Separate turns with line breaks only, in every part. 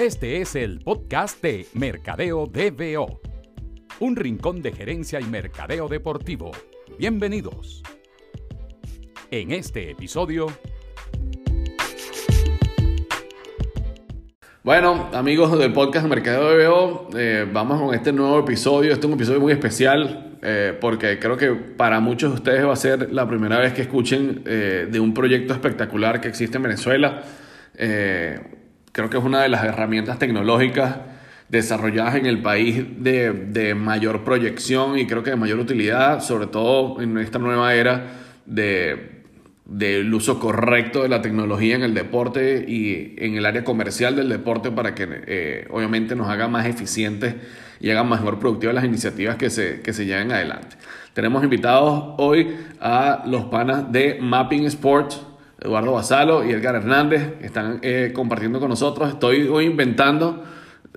Este es el podcast de Mercadeo DBO, un rincón de gerencia y mercadeo deportivo. Bienvenidos. En este episodio...
Bueno, amigos del podcast Mercadeo DBO, eh, vamos con este nuevo episodio. Este es un episodio muy especial eh, porque creo que para muchos de ustedes va a ser la primera vez que escuchen eh, de un proyecto espectacular que existe en Venezuela. Creo que es una de las herramientas tecnológicas desarrolladas en el país de, de, mayor proyección y creo que de mayor utilidad, sobre todo en esta nueva era de del uso correcto de la tecnología en el deporte y en el área comercial del deporte para que eh, obviamente nos haga más eficientes y haga mejor productivas las iniciativas que se, que se lleven adelante. Tenemos invitados hoy a los panas de Mapping Sports, Eduardo Basalo y Edgar Hernández, están eh, compartiendo con nosotros. Estoy hoy inventando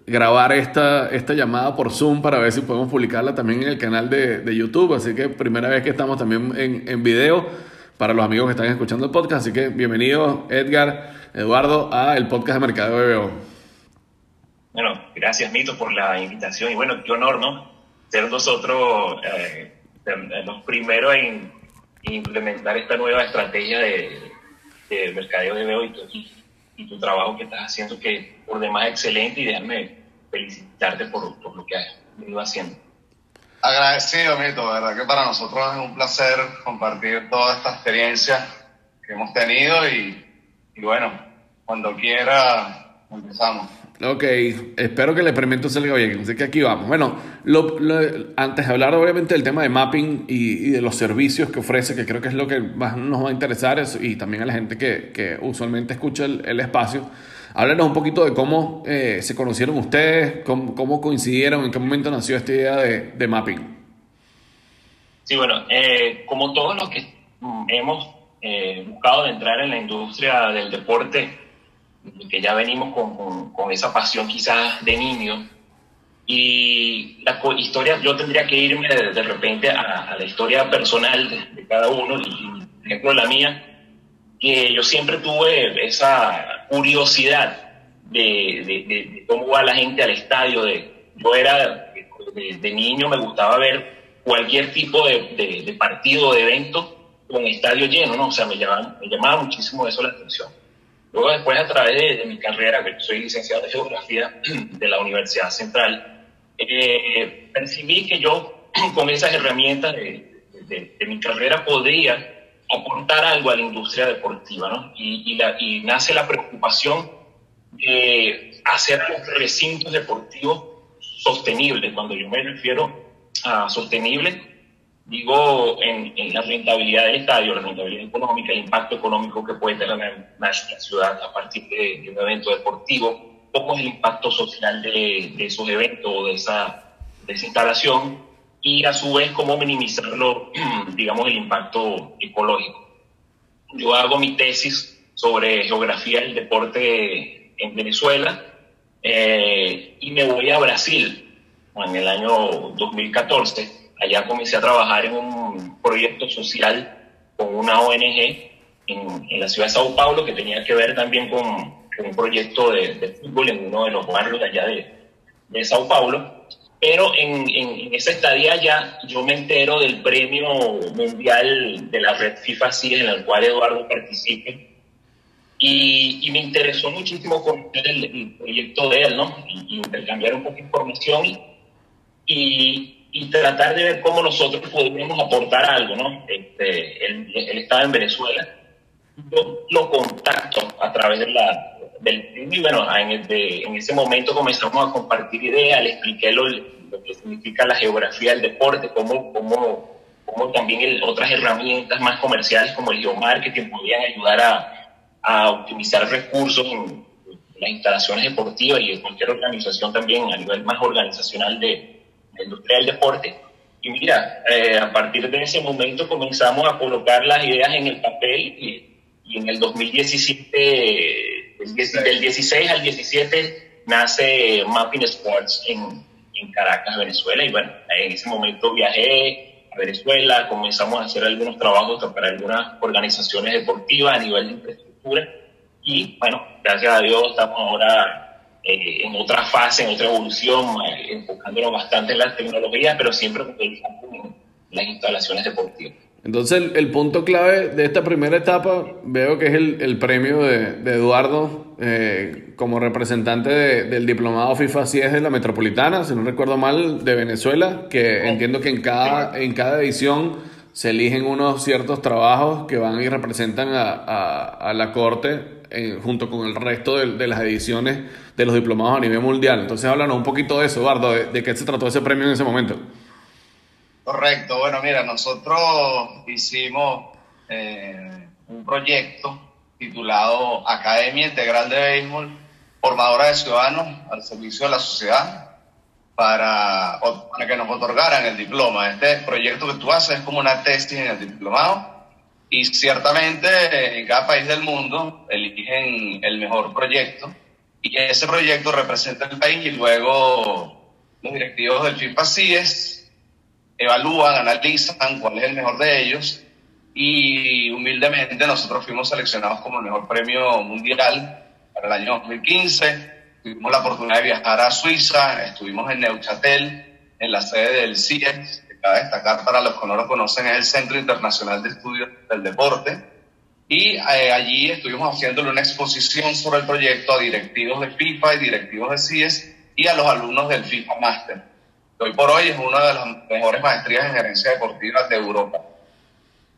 grabar esta, esta llamada por Zoom para ver si podemos publicarla también en el canal de, de YouTube, así que primera vez que estamos también en, en video para los amigos que están escuchando el podcast. Así que bienvenido Edgar, Eduardo, a el podcast de Mercado BBO.
Bueno, gracias Mito por la invitación y bueno, qué honor, ¿no? Ser nosotros eh, los primeros en, implementar esta nueva estrategia de, de mercadeo de BBO y tu, y tu trabajo que estás haciendo, que por demás excelente y déjame felicitarte por, por lo que has venido haciendo.
Agradecido, Mito, verdad que para nosotros es un placer compartir toda esta experiencia que hemos tenido y, bueno, cuando quiera empezamos.
Ok, espero que el experimento salga bien, así que aquí vamos. Bueno, lo, antes de hablar obviamente del tema de mapping y, de los servicios que ofrece, que creo que es lo que más nos va a interesar y también a la gente que, usualmente escucha el, espacio, Háblanos un poquito de cómo eh, se conocieron ustedes, cómo, coincidieron, en qué momento nació esta idea de, mapping.
Sí, bueno, eh, como todos los que hemos eh, buscado de entrar en la industria del deporte, que ya venimos con, esa pasión quizás de niño, y la historia, yo tendría que irme de, repente a, la historia personal de, cada uno, y por ejemplo la mía, que yo siempre tuve esa curiosidad de, cómo va la gente al estadio. De, yo era, de, niño me gustaba ver cualquier tipo de, partido, de evento con estadio lleno, ¿no? O sea, me llamaba, me llamaba muchísimo eso la atención. Luego después, a través de, mi carrera, que soy licenciado de Geografía de la Universidad Central, eh, percibí que yo con esas herramientas de, mi carrera podría aportar algo a la industria deportiva, ¿no? Y, y, nace la preocupación de hacer los recintos deportivos sostenibles. Cuando yo me refiero a sostenible, digo en, en, la rentabilidad del estadio, la rentabilidad económica, el impacto económico que puede tener la ciudad a partir de, un evento deportivo, cómo es el impacto social de, de esos eventos de esa, de esa instalación y a su vez cómo minimizarlo, digamos, el impacto ecológico. Yo hago mi tesis sobre geografía del deporte en Venezuela eh, y me voy a Brasil en el año 2014. Allá comencé a trabajar en un proyecto social con una ONG en, la ciudad de Sao Paulo que tenía que ver también con, un proyecto de, fútbol en uno de los barrios de allá de, de Sao Paulo pero en, en, esa estadía ya yo me entero del premio mundial de la red FIFA sí en el cual Eduardo participe. Y, y me interesó muchísimo conocer el, proyecto de él, ¿no? Y, intercambiar un poco de información y, y, tratar de ver cómo nosotros podríamos aportar algo, ¿no? Este, él, él estaba en Venezuela. Yo lo contacto a través de la, del y bueno, en, en, ese momento comenzamos a compartir ideas, le expliqué lo, lo, que significa la geografía del deporte, cómo, cómo, cómo también otras herramientas más comerciales como el geomarketing podían ayudar a, a optimizar recursos en, las instalaciones deportivas y en cualquier organización también a nivel más organizacional de, la industria del deporte. Y mira, eh, a partir de ese momento comenzamos a colocar las ideas en el papel y, y en el 2017 del 16 al 17 nace Mapping Sports en, en Caracas, Venezuela, y bueno, en ese momento viajé a Venezuela, comenzamos a hacer algunos trabajos para algunas organizaciones deportivas a nivel de infraestructura, y bueno, gracias a Dios estamos ahora eh, en otra fase, en otra evolución, eh, enfocándolo bastante en la tecnología, pero siempre con el foco en las instalaciones deportivas.
Entonces el, punto clave de esta primera etapa veo que es el, el premio de, de Eduardo eh, como representante del diplomado FIFA si es de la Metropolitana, si no recuerdo mal, de Venezuela, que entiendo que en cada, en cada edición se eligen unos ciertos trabajos que van y representan a, a, a la Corte eh, junto con el resto de, las ediciones de los diplomados a nivel mundial. Entonces háblanos un poquito de eso, Eduardo, de, de qué se trató ese premio en ese momento.
Correcto, bueno, mira, nosotros hicimos eh, un proyecto titulado Academia Integral de Béisbol, formadora de ciudadanos al servicio de la sociedad, para, para que nos otorgaran el diploma. Este proyecto que tú haces es como una tesis en el diplomado y ciertamente en cada país del mundo eligen el mejor proyecto y ese proyecto representa el país y luego los directivos del FIFA CIES evalúan, analizan cuál es el mejor de ellos y humildemente nosotros fuimos seleccionados como el mejor premio mundial para el año 2015. Tuvimos la oportunidad de viajar a Suiza, estuvimos en Neuchâtel, en la sede del CIES, cabe destacar para los que no lo conocen, es el Centro Internacional de Estudios del Deporte. Y eh, allí estuvimos haciéndole una exposición sobre el proyecto a directivos de FIFA y directivos de CIES y a los alumnos del FIFA Master hoy por hoy es una de las mejores maestrías en gerencia deportiva de Europa.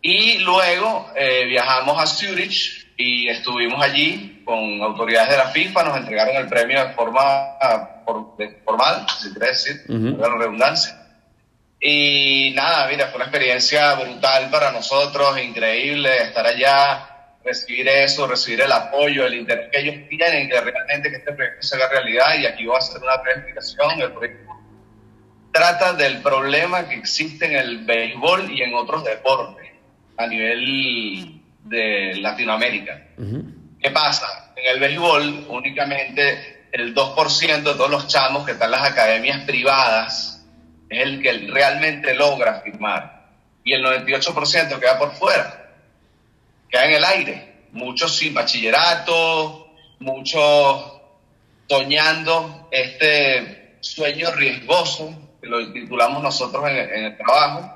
Y luego eh, viajamos a Zurich y estuvimos allí con autoridades de la FIFA, nos entregaron el premio de forma formal, si quiere decir, la redundancia. Y nada, mira, fue una experiencia brutal para nosotros, increíble estar allá, recibir eso, recibir el apoyo, el interés que ellos tienen, que realmente que este proyecto se haga realidad. Y aquí voy a hacer una explicación. El proyecto trata del problema que existe en el béisbol y en otros deportes a nivel de Latinoamérica. ¿Qué pasa? En el béisbol únicamente el 2% de todos los chamos que están en las academias privadas es el que realmente logra firmar y el 98% queda por fuera, queda en el aire, muchos sin bachillerato, muchos soñando este sueño riesgoso lo titulamos nosotros en, el trabajo,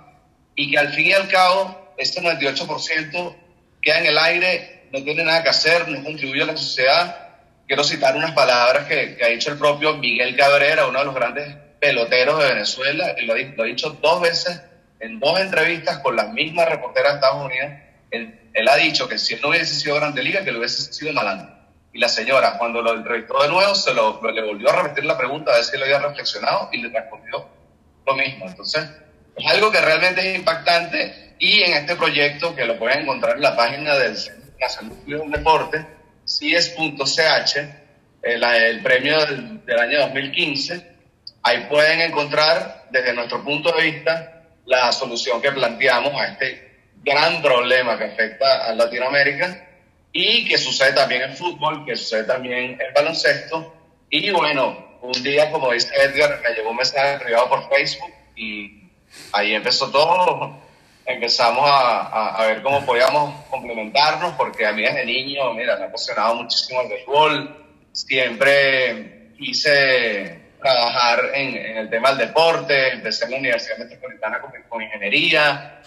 y que al fin y al cabo, este 98% queda en el aire, no tiene nada que hacer, no contribuye a la sociedad. Quiero citar unas palabras que, ha dicho el propio Miguel Cabrera, uno de los grandes peloteros de Venezuela, y lo, lo ha dicho dos veces en dos entrevistas con la misma reportera de Estados Unidos. Él, ha dicho que si él no hubiese sido Grande Liga, que lo hubiese sido Malando. Y la señora, cuando lo entrevistó de nuevo, se lo, le volvió a repetir la pregunta a ver si lo había reflexionado y le respondió mismo. Entonces, es algo que realmente es impactante y en este proyecto, que lo pueden encontrar en la página del Nacional de Deporte, CIES.ch, el, el premio del, del año 2015, ahí pueden encontrar desde nuestro punto de vista la solución que planteamos a este gran problema que afecta a Latinoamérica y que sucede también en fútbol, que sucede también en baloncesto. Y bueno, un día, como dice Edgar, me llegó un mensaje privado por Facebook y ahí empezó todo. Empezamos a, a, ver cómo podíamos complementarnos, porque a mí desde niño, mira, me ha apasionado muchísimo el béisbol. Siempre quise trabajar en, en, el tema del deporte. Empecé en la Universidad Metropolitana con, con ingeniería.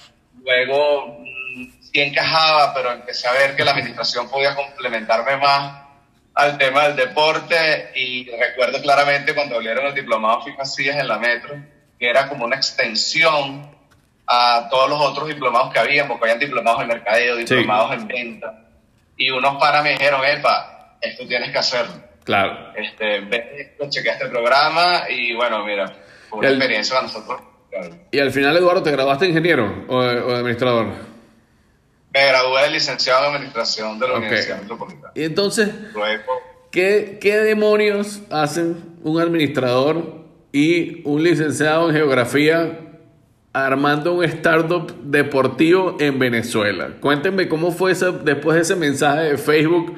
Luego mm, sí encajaba, pero empecé a ver que la administración podía complementarme más al tema del deporte y recuerdo claramente cuando abrieron el diplomado FIFA CIES en la Metro, que era como una extensión a todos los otros diplomados que había, porque habían diplomados en mercadeo, diplomados en venta, y unos para me dijeron, epa, esto tienes que hacerlo.
Claro.
Este, ve chequea este programa y bueno, mira, fue una experiencia para nosotros.
Y al final, Eduardo, ¿te graduaste ingeniero o, o administrador?
Me gradué de licenciado en Administración de la Universidad Metropolitana.
Y entonces, ¿qué, ¿qué demonios hacen un administrador y un licenciado en Geografía armando un startup deportivo en Venezuela? Cuéntenme cómo fue ese, después de ese mensaje de Facebook,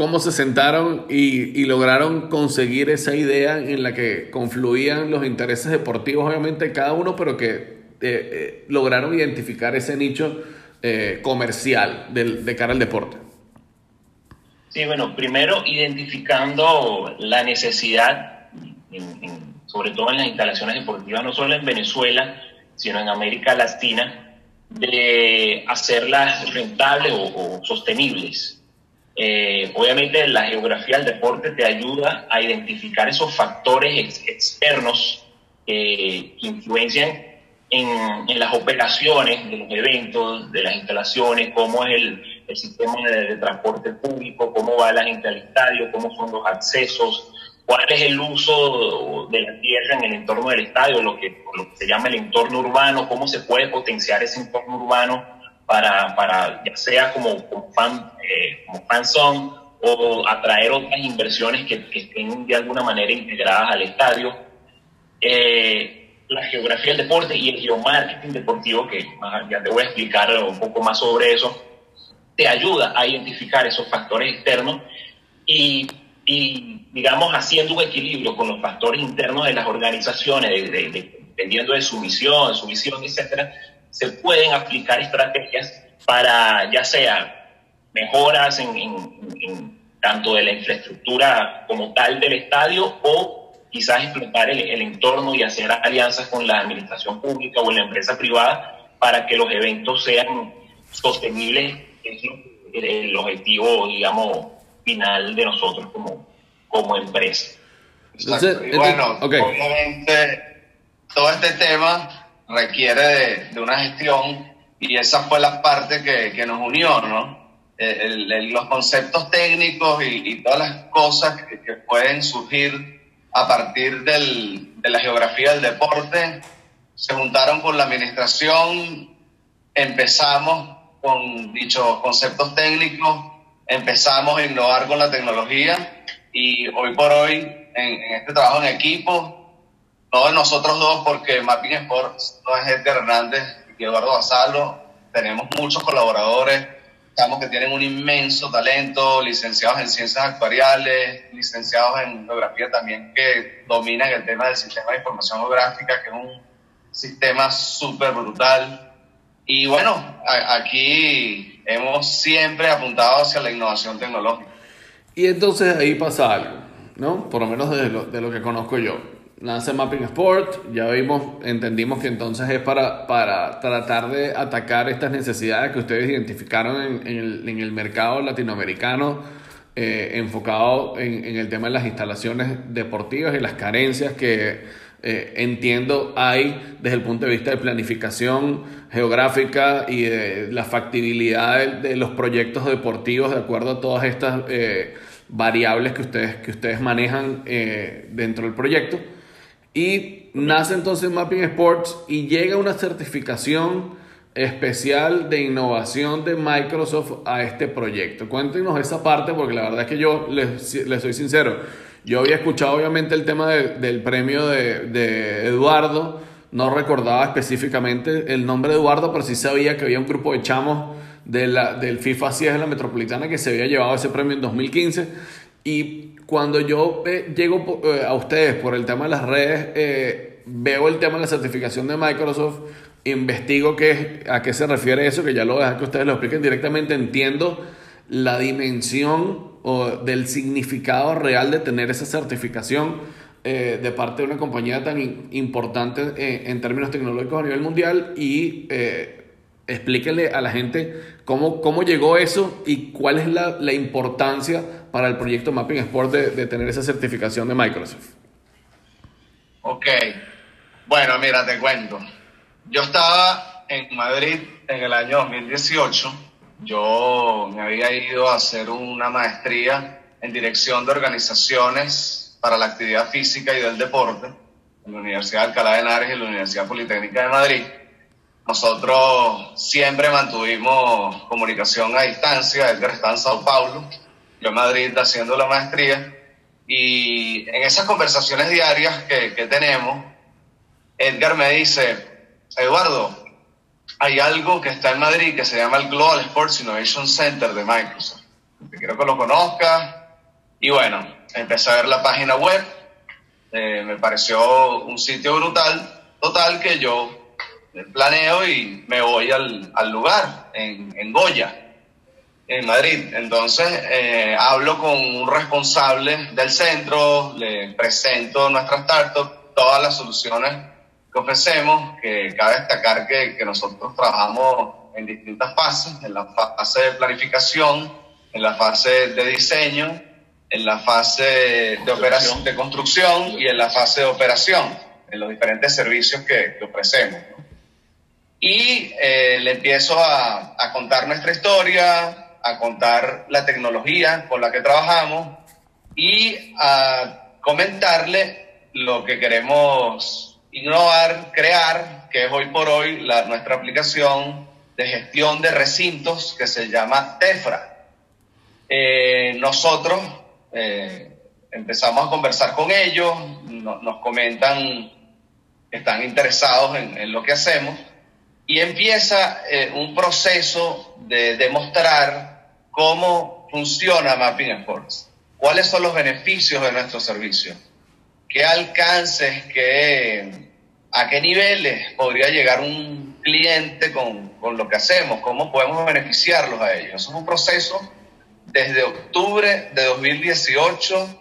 cómo se sentaron y, lograron conseguir esa idea en la que confluían los intereses deportivos, obviamente, cada uno, pero que eh, eh, lograron identificar ese nicho eh, comercial de, de, cara al deporte?
Sí, bueno, primero identificando la necesidad, sobre todo en las instalaciones deportivas, no solo en Venezuela, sino en América Latina, de hacerlas rentables o, sostenibles. Eh, obviamente la geografía del deporte te ayuda a identificar esos factores externos que influencian en, las operaciones de los eventos, de las instalaciones, cómo es el, sistema de, transporte público, cómo va la gente al estadio, cómo son los accesos, cuál es el uso de la tierra en el entorno del estadio, lo lo que se llama el entorno urbano, cómo se puede potenciar ese entorno urbano para, para ya sea como, como fan, eh, como fan zone o atraer otras inversiones que, que, estén de alguna manera integradas al estadio. Eh, la geografía del deporte y el geomarketing deportivo, que ya te voy a explicar un poco más sobre eso, te ayuda a identificar esos factores externos y, y digamos, haciendo un equilibrio con los factores internos de las organizaciones, dependiendo de su misión, su visión, etcétera, se pueden aplicar estrategias para ya sea mejoras en, en tanto de la infraestructura como tal del estadio o quizás explotar el, entorno y hacer alianzas con la administración pública o la empresa privada para que los eventos sean sostenibles, es el objetivo, digamos, final de nosotros como, como empresa.
bueno, obviamente todo este tema requiere de, una gestión y esa fue la parte que, que nos unió, ¿no? los conceptos técnicos y, todas las cosas que, que pueden surgir a partir del, de la geografía del deporte, se juntaron con la administración, empezamos con dichos conceptos técnicos, empezamos a innovar con la tecnología y hoy por hoy en, este trabajo en equipo, no nosotros dos porque Mapping Sports no es Edgar Hernández y Eduardo Basalo, tenemos muchos colaboradores que tienen un inmenso talento, licenciados en ciencias actuariales, licenciados en geografía también, que dominan el tema del sistema de información geográfica, que es un sistema súper brutal. Y bueno, aquí hemos siempre apuntado hacia la innovación tecnológica.
Y entonces ahí pasa algo, ¿no? Por lo menos de lo, de lo que conozco yo nace Mapping Sport, ya vimos, entendimos que entonces es para, para tratar de atacar estas necesidades que ustedes identificaron en, en, el, en el, mercado latinoamericano, eh, enfocado en, en, el tema de las instalaciones deportivas y las carencias que eh, entiendo hay desde el punto de vista de planificación geográfica y de la factibilidad de, los proyectos deportivos de acuerdo a todas estas eh, variables que ustedes, que ustedes manejan dentro del proyecto. Y nace entonces Mapping Sports y llega una certificación especial de innovación de Microsoft a este proyecto. Cuéntenos esa parte porque la verdad es que yo les, soy sincero. Yo había escuchado obviamente el tema del premio de, de, Eduardo, no recordaba específicamente el nombre de Eduardo, pero sí sabía que había un grupo de chamos de la, del FIFA 10 de la Metropolitana que se había llevado ese premio en 2015 y cuando yo eh, llego eh, a ustedes por el tema de las redes, eh, veo el tema de la certificación de Microsoft, investigo qué, a qué se refiere eso, que ya lo dejo que ustedes lo expliquen directamente, entiendo la dimensión o del significado real de tener esa certificación de parte de una compañía tan importante en términos tecnológicos a nivel mundial y explíquenle a la gente cómo, cómo llegó eso y cuál es la, la importancia para el proyecto Mapping Sport de, tener esa certificación de Microsoft?
Ok, bueno, mira, te cuento. Yo estaba en Madrid en el año 2018. Yo me había ido a hacer una maestría en dirección de organizaciones para la actividad física y del deporte en la Universidad de Alcalá de Henares y la Universidad Politécnica de Madrid. Nosotros siempre mantuvimos comunicación a distancia. Edgar está en Sao Paulo yo en Madrid haciendo la maestría, y en esas conversaciones diarias que, tenemos, Edgar me dice, Eduardo, hay algo que está en Madrid que se llama el Global Sports Innovation Center de Microsoft. Quiero que lo conozcas. Y bueno, empecé a ver la página web. Eh, me pareció un sitio brutal. Total que yo planeo y me voy al, al lugar, en, en Goya. En Madrid. Entonces, eh, hablo con un responsable del centro, le presento nuestra startup, todas las soluciones que ofrecemos, que cabe destacar que, que nosotros trabajamos en distintas fases, en la fase de planificación, en la fase de diseño, en la fase de, operación, de construcción y en la fase de operación, en los diferentes servicios que, que ofrecemos. Y eh, le empiezo a, a contar nuestra historia, a contar la tecnología con la que trabajamos y a comentarle lo que queremos innovar, crear, que es hoy por hoy la, nuestra aplicación de gestión de recintos que se llama TEFRA. Eh, nosotros eh, empezamos a conversar con ellos, nos comentan que están interesados en, lo que hacemos y empieza eh, un proceso de demostrar cómo funciona Mapping Sports, cuáles son los beneficios de nuestro servicio, qué alcances, qué, a qué niveles podría llegar un cliente con, con lo que hacemos, cómo podemos beneficiarlos a ellos. Eso es un proceso desde octubre de 2018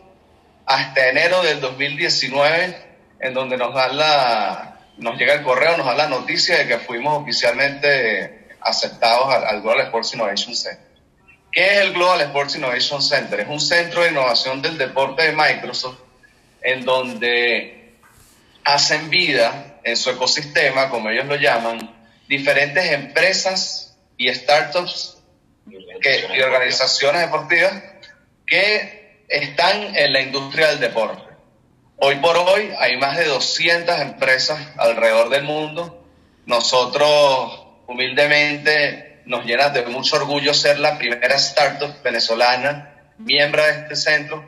hasta enero del 2019, en donde nos dan la, nos llega el correo, nos da la noticia de que fuimos oficialmente aceptados al, al Global Sports Innovation Center. ¿Qué es el Global Sports Innovation Center? Es un centro de innovación del deporte de Microsoft en donde hacen vida en su ecosistema, como ellos lo llaman, diferentes empresas y startups que, y organizaciones deportivas que están en la industria del deporte. Hoy por hoy hay más de 200 empresas alrededor del mundo. Nosotros humildemente nos llena de mucho orgullo ser la primera startup venezolana miembro de este centro.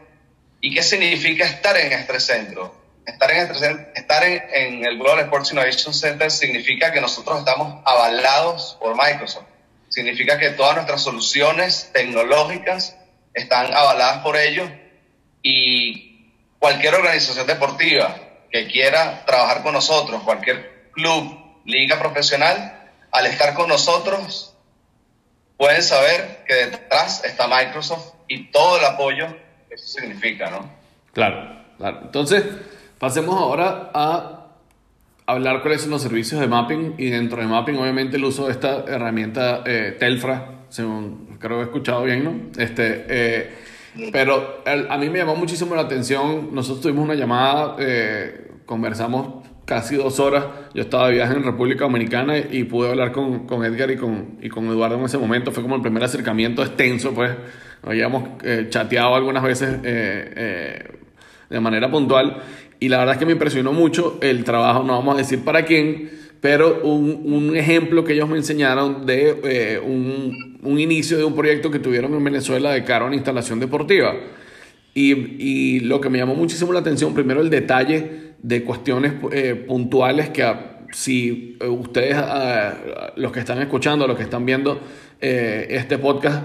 ¿Y qué significa estar en este centro? Estar en, este, estar en, en el Global Sports Innovation Center significa que nosotros estamos avalados por Microsoft significa que todas nuestras soluciones tecnológicas están avaladas por ellos y cualquier organización deportiva que quiera trabajar con nosotros, cualquier club, liga profesional, al estar con nosotros, pueden saber que detrás está Microsoft y todo el apoyo que eso significa, ¿no?
Claro, claro. Entonces, pasemos ahora a hablar cuáles son los servicios de mapping y dentro de mapping obviamente el uso de esta herramienta eh, Telfra, según creo que he escuchado bien, ¿no? Este, eh, pero a mí me llamó muchísimo la atención, nosotros tuvimos una llamada, eh, conversamos casi dos horas, yo estaba de viaje en República Dominicana y pude hablar con, con Edgar y con, y con Eduardo en ese momento, fue como el primer acercamiento extenso, pues habíamos eh, chateado algunas veces de manera puntual y la verdad es que me impresionó mucho el trabajo, no vamos a decir para quién, pero un, un ejemplo que ellos me enseñaron de eh, un, un, inicio de un proyecto que tuvieron en Venezuela de cara a una instalación deportiva. Y, y, lo que me llamó muchísimo la atención, primero el detalle de cuestiones eh, puntuales que si ustedes, los que están escuchando, los que están viendo eh, este podcast,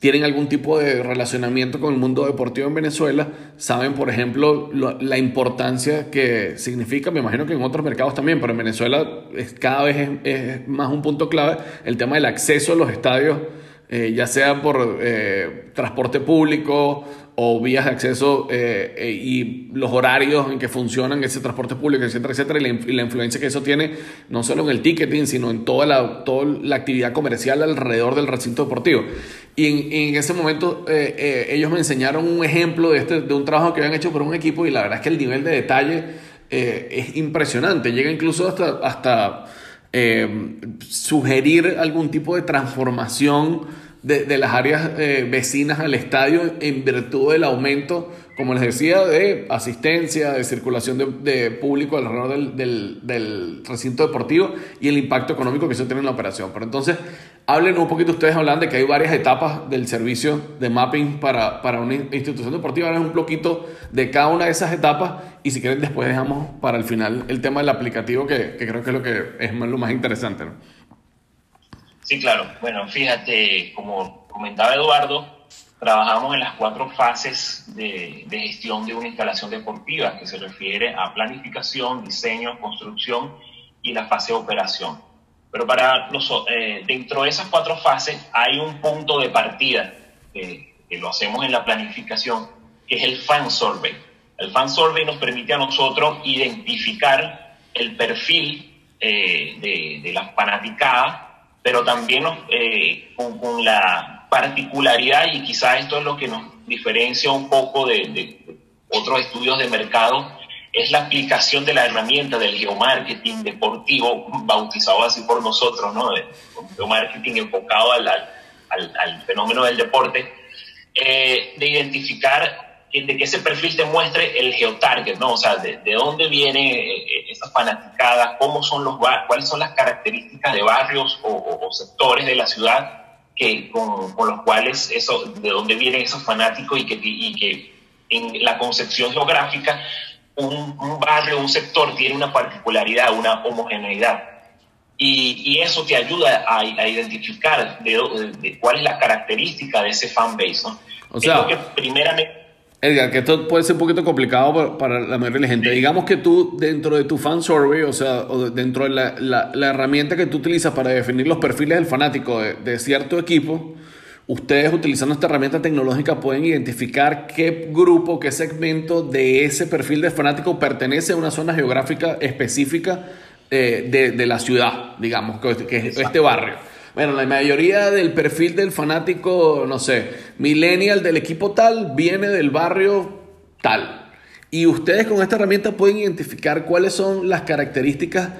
tienen algún tipo de relacionamiento con el mundo deportivo en Venezuela, saben, por ejemplo, lo, la importancia que significa, me imagino que en otros mercados también, pero en Venezuela es, cada vez es, es más un punto clave el tema del acceso a los estadios, eh, ya sea por eh, transporte público o vías de acceso eh, eh, y los horarios en que funcionan ese transporte público, etcétera, etcétera, y la, influencia que eso tiene no solo en el ticketing, sino en toda la, toda la actividad comercial alrededor del recinto deportivo. Y en, en ese momento eh, ellos me enseñaron un ejemplo de, este, de un trabajo que habían hecho por un equipo y la verdad es que el nivel de detalle es impresionante, llega incluso hasta, hasta sugerir algún tipo de transformación de, de las áreas eh, vecinas al estadio en virtud del aumento, como les decía, de asistencia, de circulación de, de público alrededor del, del, del, recinto deportivo y el impacto económico que eso tiene en la operación. Pero entonces, hablen un poquito, ustedes hablan de que hay varias etapas del servicio de mapping para, para una institución deportiva. Es un poquito de cada una de esas etapas y si quieren después dejamos para el final el tema del aplicativo que, que creo que es lo que es lo más interesante. ¿no?
Sí, claro. Bueno, fíjate, como comentaba Eduardo, trabajamos en las cuatro fases de, de, gestión de una instalación deportiva, que se refiere a planificación, diseño, construcción y la fase de operación. Pero para eh, dentro de esas cuatro fases hay un punto de partida que lo hacemos en la planificación, que es el fan survey. El fan survey nos permite a nosotros identificar el perfil eh, de, de, la fanaticada, pero también eh, con, la particularidad, y quizás esto es lo que nos diferencia un poco de, de, otros estudios de mercado, es la aplicación de la herramienta del geomarketing deportivo, bautizado así por nosotros, ¿no? De, geomarketing enfocado al, al, al, fenómeno del deporte, eh, de identificar de que ese perfil te muestre el geotarget, ¿no? O sea, de, dónde viene eh, eh, esa fanaticada, cómo son los cuáles son las características de barrios o, sectores de la ciudad que, con, los cuales eso, de dónde vienen esos fanáticos y que, y que en la concepción geográfica un, un barrio, un sector tiene una particularidad, una homogeneidad. Y, y, eso te ayuda a, a identificar de, de, cuál es la característica de ese fanbase, ¿no?
O sea, que primeramente Edgar, que esto puede ser un poquito complicado para, la mayoría de la gente. Digamos que tú, dentro de tu fan survey, o sea, o dentro de la, la, herramienta que tú utilizas para definir los perfiles del fanático de, de, cierto equipo, ustedes utilizando esta herramienta tecnológica pueden identificar qué grupo, qué segmento de ese perfil de fanático pertenece a una zona geográfica específica eh, de, de, la ciudad, digamos, que, que es este barrio. Bueno, la mayoría del perfil del fanático, no sé, millennial del equipo tal, viene del barrio tal. Y ustedes con esta herramienta pueden identificar cuáles son las características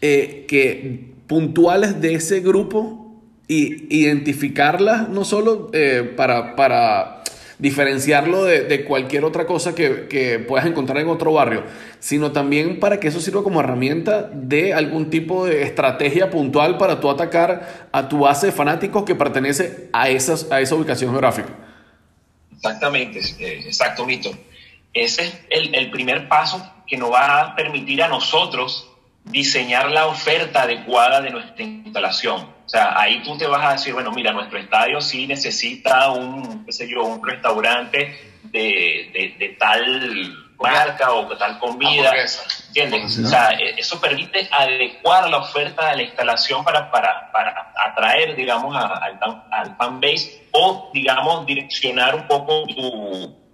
eh, que, puntuales de ese grupo y identificarlas no solo eh, para, para diferenciarlo de, cualquier otra cosa que, puedas encontrar en otro barrio, sino también para que eso sirva como herramienta de algún tipo de estrategia puntual para tú atacar a tu base de fanáticos que pertenece a, esas, a esa ubicación geográfica.
Exactamente, eh, exacto, Mito. Ese es el, el primer paso que nos va a permitir a nosotros diseñar la oferta adecuada de nuestra instalación. O sea, ahí tú te vas a decir, bueno, mira, nuestro estadio sí necesita un, qué sé yo, un restaurante de, de, tal marca o tal comida. ¿Entiendes? O sea, e, eso permite adecuar la oferta de la instalación para, para, para atraer, digamos, al, al fan base o, digamos, direccionar un poco tu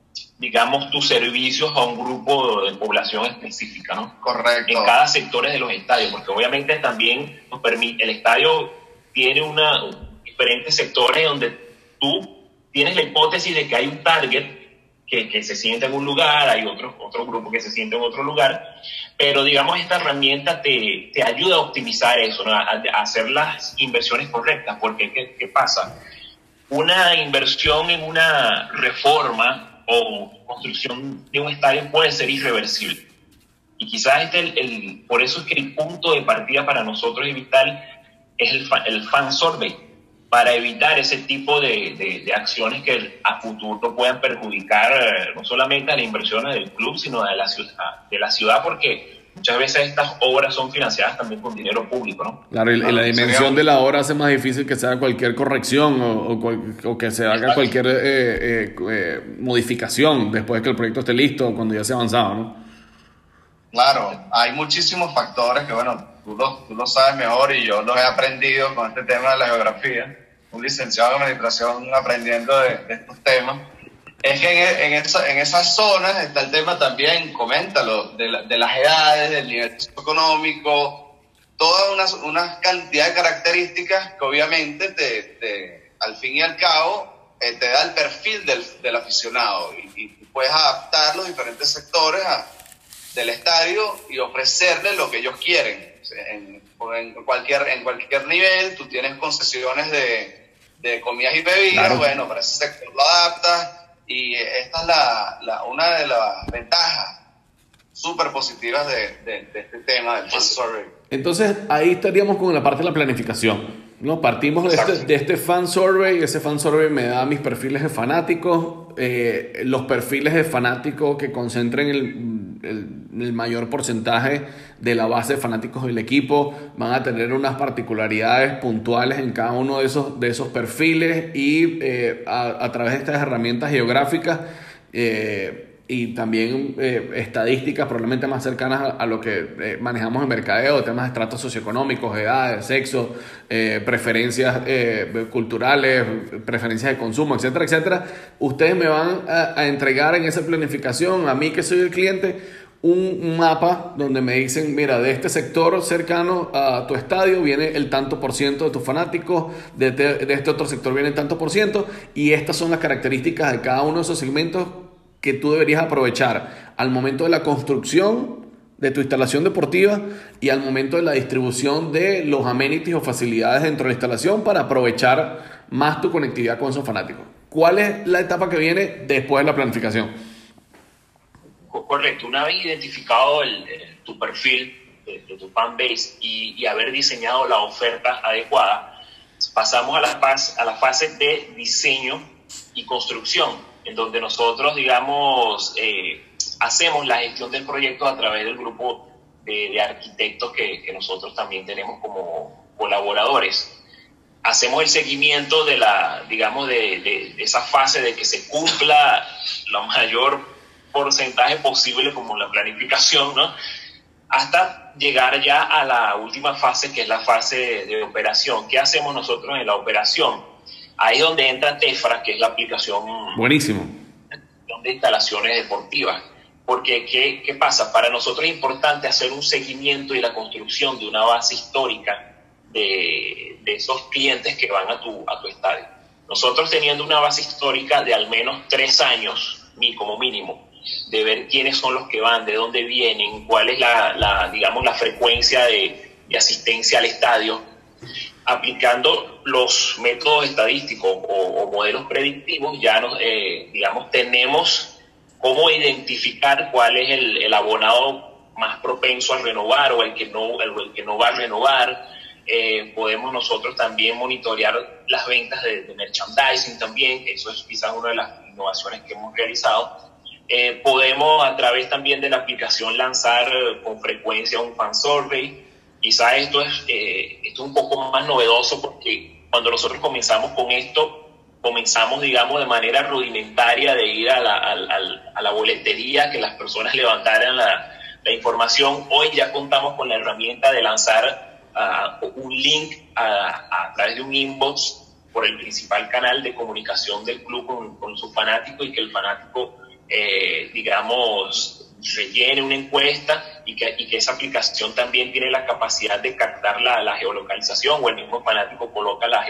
digamos, tus servicios a un grupo de población específica, ¿no?
Correcto.
En cada sector de los estadios, porque obviamente también nos permite, el estadio tiene una, diferentes sectores donde tú tienes la hipótesis de que hay un target que, que se siente en un lugar, hay otro, otro grupo que se siente en otro lugar, pero digamos esta herramienta te, te ayuda a optimizar eso, a, hacer las inversiones correctas, porque ¿qué, ¿qué pasa? Una inversión en una reforma o construcción de un estadio puede ser irreversible. Y quizás este el, el, por eso es que el punto de partida para nosotros es vital es el, el fan survey, para evitar ese tipo de, de, acciones que a futuro puedan perjudicar eh, no solamente a las inversiones del club, sino de la ciudad, de la ciudad porque muchas veces estas obras son financiadas también con dinero público, ¿no?
Claro, y, la dimensión de la obra hace más difícil que se haga cualquier corrección o, o, que se haga cualquier eh, eh, eh, modificación después de que el proyecto esté listo, cuando ya se ha avanzado, ¿no?
Claro, hay muchísimos factores que, bueno, tú lo, tú lo sabes mejor y yo los he aprendido con este tema de la geografía, un licenciado en administración aprendiendo de, estos temas. Es que en, en, en, esas zonas está el tema también, coméntalo, de, de las edades, del nivel económico, toda una, una, cantidad de características que obviamente te, te, al fin y al cabo eh, te da el perfil del, del aficionado y, y, puedes adaptar los diferentes sectores a, del estadio y ofrecerle lo que ellos quieren. En, en, cualquier, en cualquier nivel, tú tienes concesiones de, de comidas y bebidas, bueno, para ese sector lo adaptas y esta es la, la, una de las ventajas súper positivas de, de, de, este tema del fan survey.
Entonces ahí estaríamos con la parte de la planificación. ¿no? Partimos de este, de este, fan survey, ese fan survey me da mis perfiles de fanáticos, eh, los perfiles de fanáticos que concentren el, el, mayor porcentaje de la base de fanáticos del equipo van a tener unas particularidades puntuales en cada uno de esos, de esos perfiles y eh, a, a, través de estas herramientas geográficas. Eh, y también eh, estadísticas probablemente más cercanas a, lo que eh, manejamos en mercadeo, temas de estratos socioeconómicos, edad, sexo, eh, preferencias culturales, preferencias de consumo, etcétera, etcétera, ustedes me van a, entregar en esa planificación, a mí que soy el cliente, un mapa donde me dicen, mira, de este sector cercano a tu estadio viene el tanto por ciento de tus fanáticos, de este otro sector viene el tanto por ciento, y estas son las características de cada uno de esos segmentos que tú deberías aprovechar al momento de la construcción de tu instalación deportiva y al momento de la distribución de los amenities o facilidades dentro de la instalación para aprovechar más tu conectividad con esos fanáticos. ¿Cuál es la etapa que viene después de la planificación?
Correcto, una vez identificado tu perfil de, tu fan base y, y, haber diseñado la oferta adecuada, pasamos a la, a la fase de diseño y construcción en donde nosotros, digamos, eh, hacemos la gestión del proyecto a través del grupo de, arquitectos que, que, nosotros también tenemos como colaboradores. Hacemos el seguimiento de la, digamos, de, de, esa fase de que se cumpla lo mayor porcentaje posible como la planificación, ¿no? Hasta llegar ya a la última fase, que es la fase de operación. ¿Qué hacemos nosotros en la operación? Ahí es donde entra Tefra, que es la aplicación
Buenísimo.
de instalaciones deportivas. Porque, ¿qué, ¿qué, pasa? Para nosotros es importante hacer un seguimiento y la construcción de una base histórica de, de esos clientes que van a tu, a tu estadio. Nosotros teniendo una base histórica de al menos tres años, como mínimo, de ver quiénes son los que van, de dónde vienen, cuál es la, la digamos, la frecuencia de, de asistencia al estadio, aplicando los métodos estadísticos o, modelos predictivos, ya nos, eh, digamos, tenemos cómo identificar cuál es el, abonado más propenso a renovar o el que no, el, que no va a renovar. Eh, podemos nosotros también monitorear las ventas de, merchandising también, eso es quizás una de las innovaciones que hemos realizado. Eh, podemos a través también de la aplicación lanzar con frecuencia un fan survey, Quizás esto es, eh, esto es un poco más novedoso porque cuando nosotros comenzamos con esto, comenzamos, digamos, de manera rudimentaria de ir a la, a, la boletería, que las personas levantaran la, la, información. Hoy ya contamos con la herramienta de lanzar uh, un link a, a, través de un inbox por el principal canal de comunicación del club con, con su fanático y que el fanático, eh, digamos, rellene una encuesta y que, y que, esa aplicación también tiene la capacidad de captar la, la geolocalización o el mismo fanático coloca la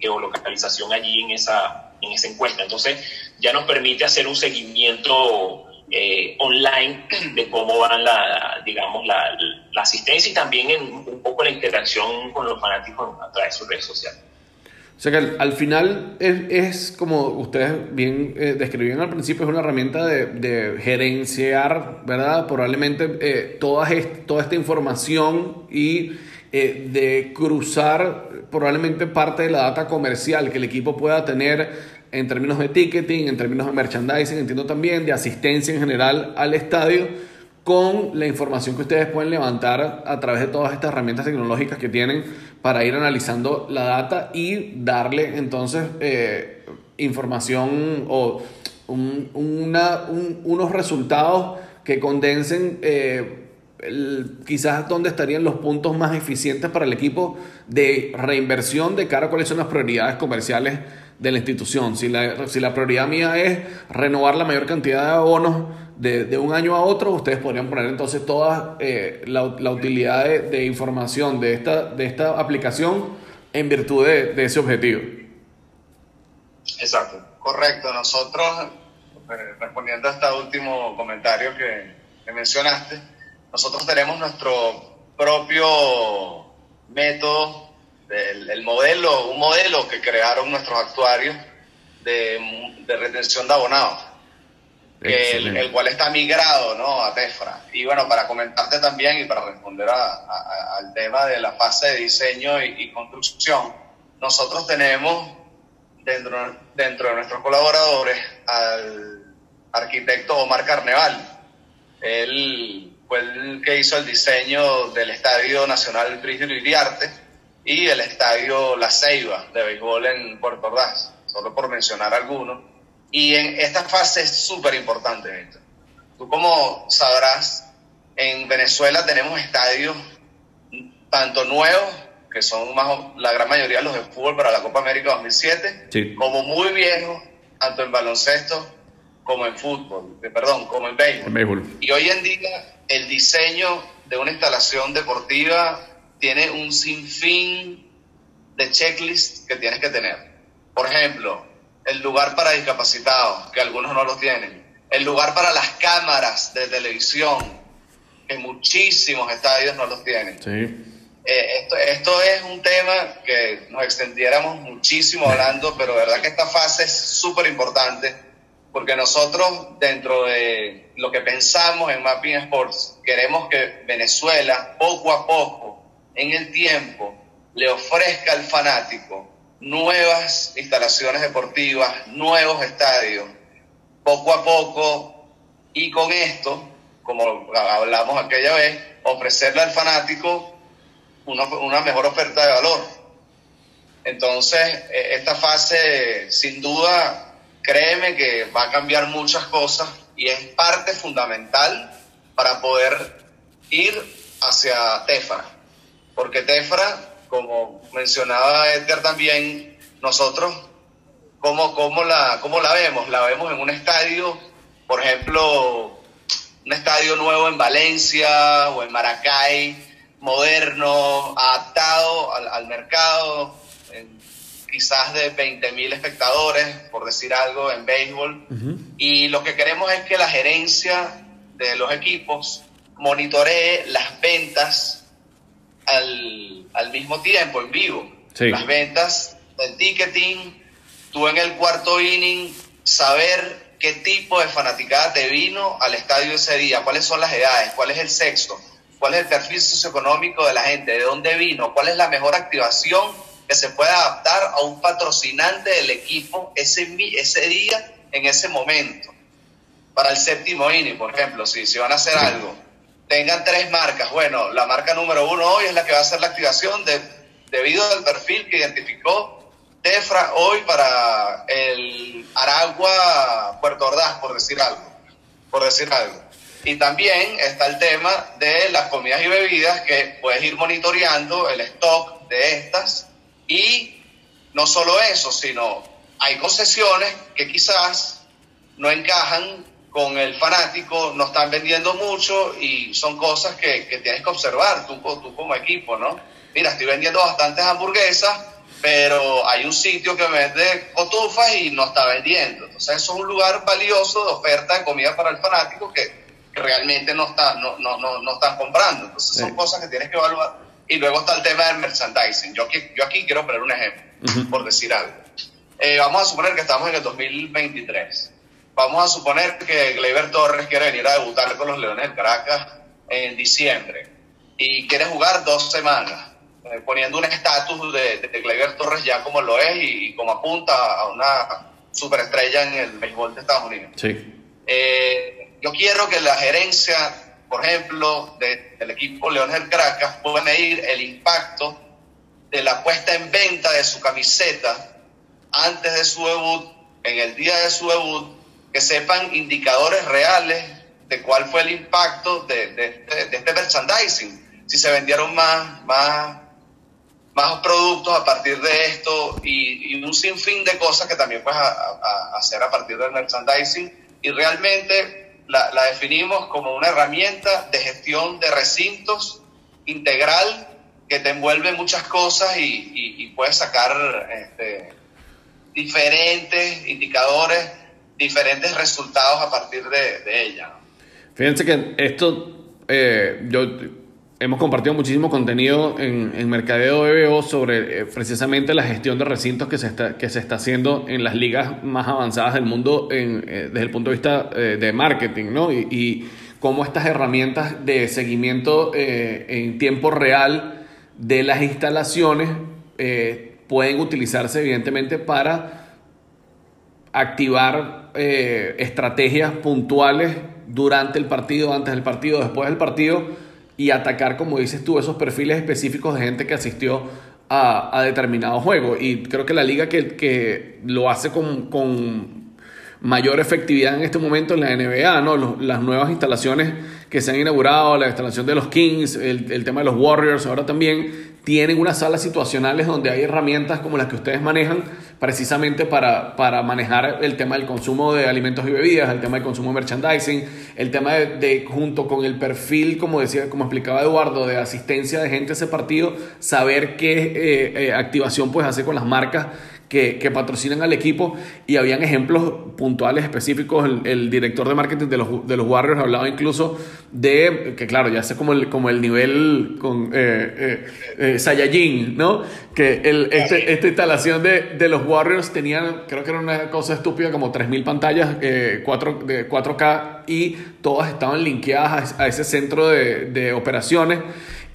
geolocalización allí en esa, en esa encuesta. Entonces ya nos permite hacer un seguimiento eh, online de cómo van la, digamos, la, la, asistencia y también en un poco la interacción con los fanáticos a través de sus redes sociales.
O sea que al, final es, como ustedes bien eh, describían al principio, es una herramienta de, de gerenciar, ¿verdad? Probablemente eh, toda, toda esta información y eh, de cruzar probablemente parte de la data comercial que el equipo pueda tener en términos de ticketing, en términos de merchandising, entiendo también, de asistencia en general al estadio con la información que ustedes pueden levantar a través de todas estas herramientas tecnológicas que tienen para ir analizando la data y darle entonces eh, información o unos resultados que condensen eh, quizás dónde estarían los puntos más eficientes para el equipo de reinversión de cara a cuáles son las prioridades comerciales de la institución. Si la, si la prioridad mía es renovar la mayor cantidad de abonos, de, un año a otro, ustedes podrían poner entonces toda eh, la, utilidad de, información de esta, de esta aplicación en virtud de, ese objetivo.
Exacto. Correcto. Nosotros, eh, respondiendo a este último comentario que, mencionaste, nosotros tenemos nuestro propio método, el modelo, un modelo que crearon nuestros actuarios de, de retención de abonados el, cual está migrado ¿no? a Tefra. Y bueno, para comentarte también y para responder al tema de la fase de diseño y, construcción, nosotros tenemos dentro, dentro de nuestros colaboradores al arquitecto Omar Carneval. Él fue el que hizo el diseño del Estadio Nacional Príncipe Iriarte y el Estadio La Ceiba de béisbol en Puerto Ordaz, solo por mencionar algunos y en esta fase es súper importante, Tú como sabrás, en Venezuela tenemos estadios tanto nuevos, que son más, la gran mayoría los de fútbol para la Copa América 2007, como muy viejos, tanto en baloncesto como en fútbol, eh, perdón, como en béisbol. Y hoy en día el diseño de una instalación deportiva tiene un sinfín de checklists que tienes que tener. Por ejemplo, el lugar para discapacitados, que algunos no lo tienen. El lugar para las cámaras de televisión, que muchísimos estadios no los tienen.
Sí.
Eh, esto, esto, es un tema que nos extendiéramos muchísimo hablando, pero verdad que esta fase es súper importante porque nosotros dentro de lo que pensamos en Mapping Sports queremos que Venezuela poco a poco en el tiempo le ofrezca al fanático nuevas instalaciones deportivas, nuevos estadios, poco a poco y con esto, como hablamos aquella vez, ofrecerle al fanático una, mejor oferta de valor. Entonces, e, esta fase, sin duda, créeme que va a cambiar muchas cosas y es parte fundamental para poder ir hacia Tefra. Porque Tefra, como mencionaba Edgar también, nosotros, ¿cómo, cómo, la, ¿cómo la vemos? La vemos en un estadio, por ejemplo, un estadio nuevo en Valencia o en Maracay, moderno, adaptado al, mercado, quizás de 20 mil espectadores, por decir algo, en béisbol. Y lo que queremos es que la gerencia de los equipos monitoree las ventas al, al mismo tiempo, en vivo. Las ventas, el ticketing, tú en el cuarto inning, saber qué tipo de fanaticada te vino al estadio ese día, cuáles son las edades, cuál es el sexo, cuál es el perfil socioeconómico de la gente, de dónde vino, cuál es la mejor activación que se puede adaptar a un patrocinante del equipo ese, ese día, en ese momento. Para el séptimo inning, por ejemplo, si, si van a hacer algo, tengan tres marcas. Bueno, la marca número uno hoy es la que va a hacer la activación de, debido al perfil que identificó Tefra hoy para el Aragua Puerto Ordaz, por decir algo. Por decir algo. Y también está el tema de las comidas y bebidas que puedes ir monitoreando el stock de estas y no solo eso, sino hay concesiones que quizás no encajan con el fanático, no están vendiendo mucho y son cosas que, tienes que observar tú, tú como equipo, ¿no? Mira, estoy vendiendo bastantes hamburguesas, pero hay un sitio que vende cotufas y no está vendiendo. Entonces eso es un lugar valioso de oferta de comida para el fanático que realmente no, está, no, no, no, no están comprando. Entonces son cosas que tienes que evaluar. Y luego está el tema del merchandising. Yo aquí, yo aquí quiero poner un ejemplo, por decir algo. Eh, vamos a suponer que estamos en el 2023. Vamos a suponer que Gleyber Torres quiere venir a debutar con los Leones del Caracas en diciembre y quiere jugar dos semanas, eh, poniendo un estatus de, de Torres ya como lo es y, como apunta a una superestrella en el béisbol de Estados Unidos.
Sí.
Eh, yo quiero que la gerencia, por ejemplo, del equipo Leones del Caracas pueda medir el impacto de la puesta en venta de su camiseta antes de su debut, en el día de su debut, que sepan indicadores reales de cuál fue el impacto de, este merchandising. Si se vendieron más, más, más productos a partir de esto y, un sinfín de cosas que también puedes hacer a partir del merchandising. Y realmente la, definimos como una herramienta de gestión de recintos integral que te envuelve muchas cosas y, puedes sacar este, diferentes indicadores, diferentes resultados a partir de, ella.
Fíjense que esto, eh, yo hemos compartido muchísimo contenido en, en Mercadeo BBO sobre eh, precisamente la gestión de recintos que se, está, que se está haciendo en las ligas más avanzadas del mundo eh, desde el punto de vista de marketing, ¿no? Y, y, cómo estas herramientas de seguimiento en tiempo real de las instalaciones pueden utilizarse evidentemente para activar estrategias puntuales durante el partido, antes del partido, después del partido y atacar, como dices tú, esos perfiles específicos de gente que asistió a, determinado juego. Y creo que la liga que, que lo hace con, con, mayor efectividad en este momento en la NBA, ¿no? las nuevas instalaciones que se han inaugurado, la instalación de los Kings, el, el tema de los Warriors ahora también, tienen unas salas situacionales donde hay herramientas como las que ustedes manejan precisamente para, para manejar el tema del consumo de alimentos y bebidas, el tema del consumo de merchandising, el tema de, junto con el perfil, como decía, como explicaba Eduardo, de asistencia de gente a ese partido, saber qué eh, eh, activación pues hace con las marcas que, patrocinan al equipo y habían ejemplos puntuales específicos. El, director de marketing de los, de los, Warriors hablaba incluso de, que claro, ya sé como el, como el nivel con eh, eh, eh Saiyajin, ¿no? Que el, este, esta instalación de, de, los Warriors tenían, creo que era una cosa estúpida, como 3.000 pantallas 4, eh, de 4K y todas estaban linkeadas a, ese centro de, de operaciones.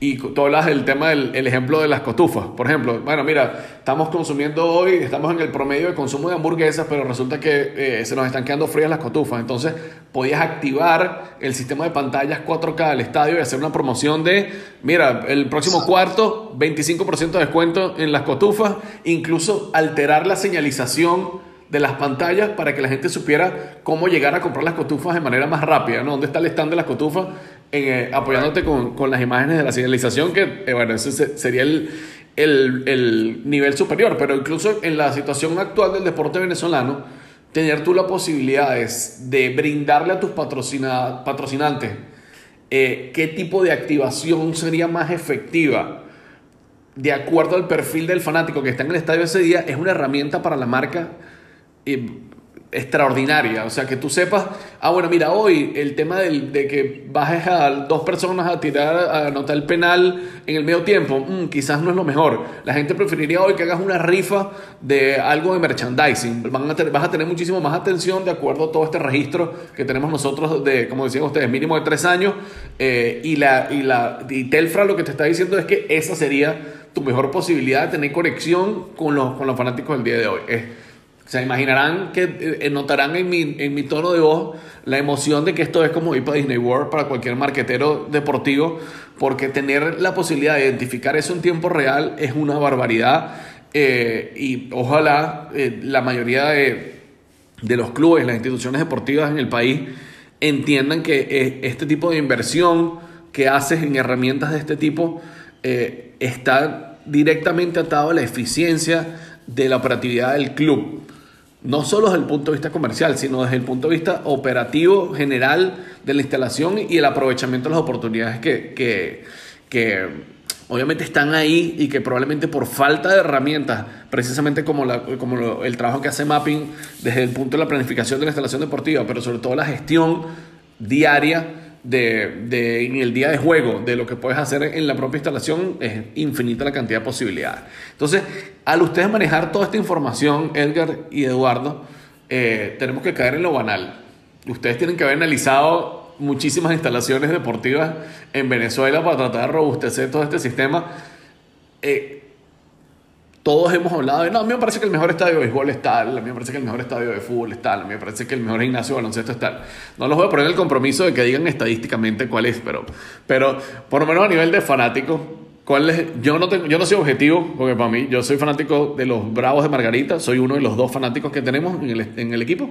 Y tú hablas tema del el ejemplo de las cotufas. Por ejemplo, bueno, mira, estamos consumiendo hoy, estamos en el promedio de consumo de hamburguesas, pero resulta que eh, se nos están quedando frías las cotufas. Entonces, podías activar el sistema de pantallas 4K del estadio y hacer una promoción de, mira, el próximo cuarto, 25% de descuento en las cotufas, incluso alterar la señalización de las pantallas para que la gente supiera cómo llegar a comprar las cotufas de manera más rápida, ¿no? ¿Dónde está el stand de las cotufas? Eh, apoyándote con, con, las imágenes de la señalización, que, eh, bueno, ese sería el, el, el, nivel superior, pero incluso en la situación actual del deporte venezolano, tener tú la posibilidad de brindarle a tus patrocinantes eh, qué tipo de activación sería más efectiva de acuerdo al perfil del fanático que está en el estadio ese día, es una herramienta para la marca extraordinaria. O sea, que tú sepas, ah, bueno, mira, hoy el tema del, de que bajes a dos personas a tirar, a anotar el penal en el medio tiempo, mm, quizás no es lo mejor. La gente preferiría hoy que hagas una rifa de algo de merchandising. Van a vas a tener muchísimo más atención de acuerdo a todo este registro que tenemos nosotros de, como decían ustedes, mínimo de tres años. Eh, y, la, y, la, y Telfra lo que te está diciendo es que esa sería tu mejor posibilidad de tener conexión con los, con los fanáticos del día de hoy. Se imaginarán que eh, notarán en mi, tono de voz la emoción de que esto es como ir para Disney World para cualquier marquetero deportivo, porque tener la posibilidad de identificar eso en tiempo real es una barbaridad. Eh, y ojalá eh, la mayoría de, los clubes, las instituciones deportivas en el país entiendan que este tipo de inversión que haces en herramientas de este tipo está directamente atado a la eficiencia de la operatividad del club no solo desde el punto de vista comercial, sino desde el punto de vista operativo general de la instalación y el aprovechamiento de las oportunidades que, que, obviamente están ahí y que probablemente por falta de herramientas, precisamente como, la, como el trabajo que hace Mapping desde el punto de la planificación de la instalación deportiva, pero sobre todo la gestión diaria de, en el día de juego, de lo que puedes hacer en la propia instalación, es infinita la cantidad de posibilidades. Entonces, al ustedes manejar toda esta información, Edgar y Eduardo, eh, tenemos que caer en lo banal. Ustedes tienen que haber analizado muchísimas instalaciones deportivas en Venezuela para tratar de robustecer todo este sistema. Eh, todos hemos hablado de, no, a mí me parece que el mejor estadio de béisbol es tal, a mí me parece que el mejor estadio de fútbol es tal, a mí me parece que el mejor gimnasio de baloncesto es tal. No los voy a poner el compromiso de que digan estadísticamente cuál es, pero, pero por lo menos a nivel de fanático, ¿cuál es? Yo, no tengo, yo no soy objetivo, porque para mí, yo soy fanático de los Bravos de Margarita, soy uno de los dos fanáticos que tenemos en el, equipo,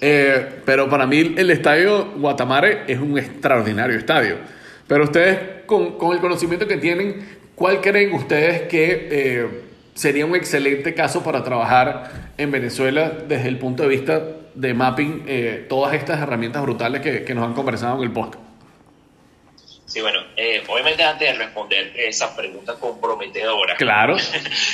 eh, pero para mí el estadio Guatamare es un extraordinario estadio. Pero ustedes, con, con el conocimiento que tienen, ¿cuál creen ustedes que... Eh, sería un excelente caso para trabajar en Venezuela desde el punto de vista de mapping eh, todas estas herramientas brutales que, que, nos han conversado en el podcast.
Sí, bueno, eh, obviamente antes de responder esa pregunta comprometedora.
Claro.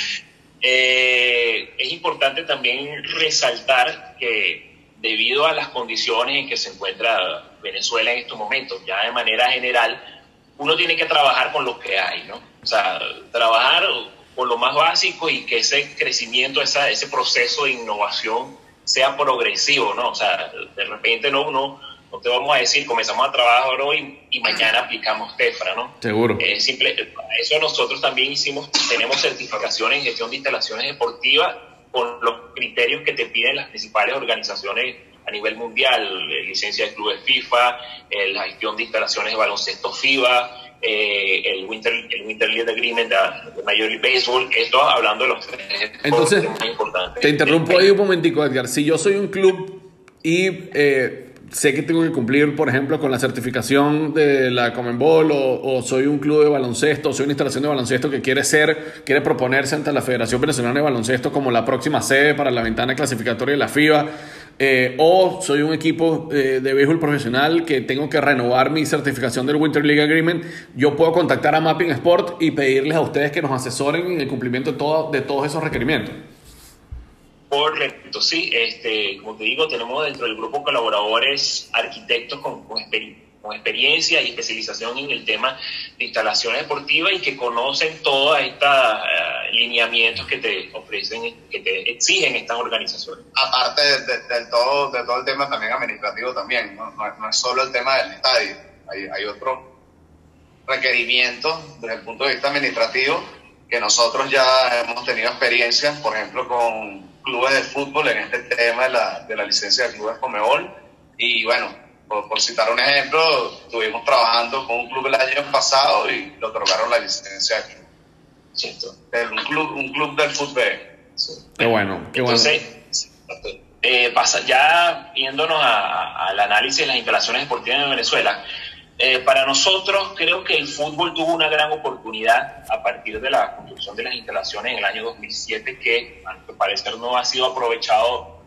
eh, es importante también resaltar que debido a las condiciones en que se encuentra Venezuela en estos momentos, ya de manera general, uno tiene que trabajar con lo que hay, ¿no? O sea, trabajar por lo más básico y que ese crecimiento, esa, ese proceso de innovación sea progresivo, ¿no? O sea, de repente no, no, no te vamos a decir, comenzamos a trabajar hoy y mañana aplicamos TEFRA, ¿no?
Seguro.
Eh, simple, eso nosotros también hicimos, tenemos certificaciones en gestión de instalaciones deportivas con los criterios que te piden las principales organizaciones a nivel mundial, licencia de clubes FIFA, eh, la gestión de instalaciones de baloncesto FIBA, eh, el, Winter, el Winter League Agreement de, Major League Baseball, esto hablando de los
Entonces, Te interrumpo ahí un momentico, Edgar. Si yo soy un club y eh, sé que tengo que cumplir, por ejemplo, con la certificación de la Comenbol o, o, soy un club de baloncesto, o soy una instalación de baloncesto que quiere ser, quiere proponerse ante la Federación Venezolana de Baloncesto como la próxima sede para la ventana clasificatoria de la FIBA. Eh, o soy un equipo eh, de béisbol profesional que tengo que renovar mi certificación del Winter League Agreement, yo puedo contactar a Mapping Sport y pedirles a ustedes que nos asesoren en el cumplimiento de, todo, de todos esos requerimientos.
Correcto, sí. Este, como te digo, tenemos dentro del grupo colaboradores arquitectos con, con, con experiencia y especialización en el tema de instalaciones deportivas y que conocen todos estos uh, lineamientos que te ofrecen, que te exigen estas organizaciones.
Aparte de, de, de, todo, de todo el tema también administrativo también, no, no, no es solo el tema del estadio, hay, hay otros requerimientos desde el punto de vista administrativo que nosotros ya hemos tenido experiencia, por ejemplo, con clubes de fútbol en este tema de la, de la licencia de clubes Comebol y bueno, por, por, citar un ejemplo, estuvimos trabajando con un club el año pasado y le otorgaron la licencia aquí.
¿Cierto?
Un club, un club del fútbol.
Sí. Qué bueno, qué
Entonces, bueno. Eh, pasa, ya yéndonos al análisis de las instalaciones deportivas en Venezuela, eh, para nosotros creo que el fútbol tuvo una gran oportunidad a partir de la construcción de las instalaciones en el año 2007 que, a mi parecer, no ha sido aprovechado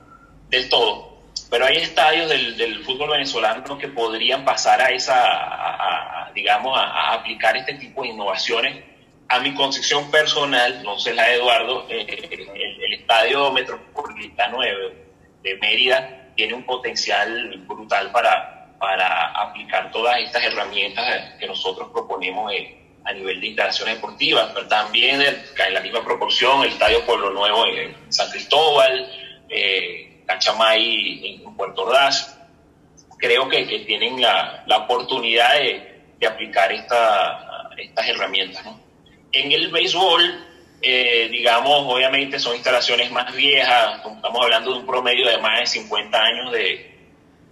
del todo pero hay estadios del, del, fútbol venezolano que podrían pasar a esa, a, a, digamos, a, a, aplicar este tipo de innovaciones. A mi concepción personal, no sé la de Eduardo, eh, el, el, estadio metropolitano de, de, Mérida tiene un potencial brutal para, para aplicar todas estas herramientas que nosotros proponemos a nivel de instalaciones deportivas, pero también en la misma proporción el estadio Pueblo Nuevo en San Cristóbal, eh, Cachamay en Puerto Ordaz. Creo que, que tienen la, la oportunidad de, de aplicar esta, estas herramientas. ¿no? En el béisbol, eh, digamos, obviamente son instalaciones más viejas, estamos hablando de un promedio de más de 50 años de,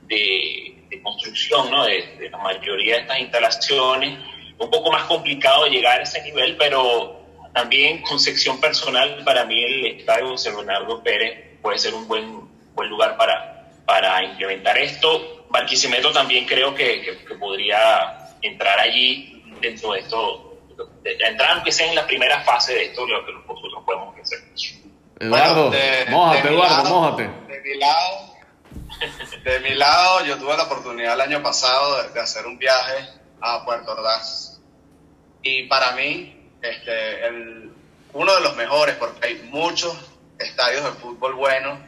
de, de construcción ¿no? de, de la mayoría de estas instalaciones. Un poco más complicado llegar a ese nivel, pero también con sección personal, para mí el estadio José Leonardo Pérez puede ser un buen buen lugar para, para implementar esto. Barquisimeto también creo que, que, que, podría entrar allí dentro de esto, de, de entrar aunque sea en la primera fase de esto, lo que nosotros podemos hacer.
Eduardo, bueno, de, mójate, Eduardo,
lado,
mójate.
De mi lado, de mi lado, yo tuve la oportunidad el año pasado de, de hacer un viaje a Puerto Ordaz. Y para mí, este, el, uno de los mejores, porque hay muchos estadios de fútbol buenos,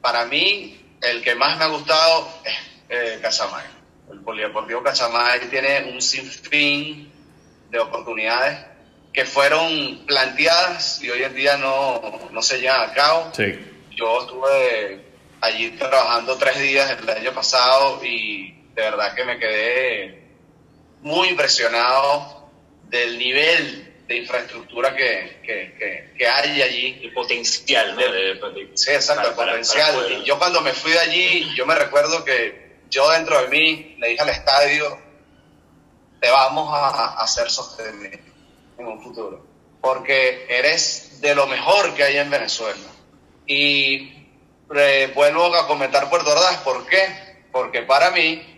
para mí, el que más me ha gustado es eh, Cachamay. El Polideportivo Cachamay tiene un sinfín de oportunidades que fueron planteadas y hoy en día no, no se llevan a cabo.
Sí.
Yo estuve allí trabajando tres días el año pasado y de verdad que me quedé muy impresionado del nivel de infraestructura que, que, que, que, hay allí.
El potencial, ¿no? De, de,
sí, exacto, el potencial. Para, para yo cuando me fui de allí, yo me recuerdo que yo dentro de mí le dije al estadio, te vamos a, a hacer sostenible en un futuro, porque eres de lo mejor que hay en Venezuela. Y eh, vuelvo a comentar Puerto Ordaz, ¿por qué? Porque para mí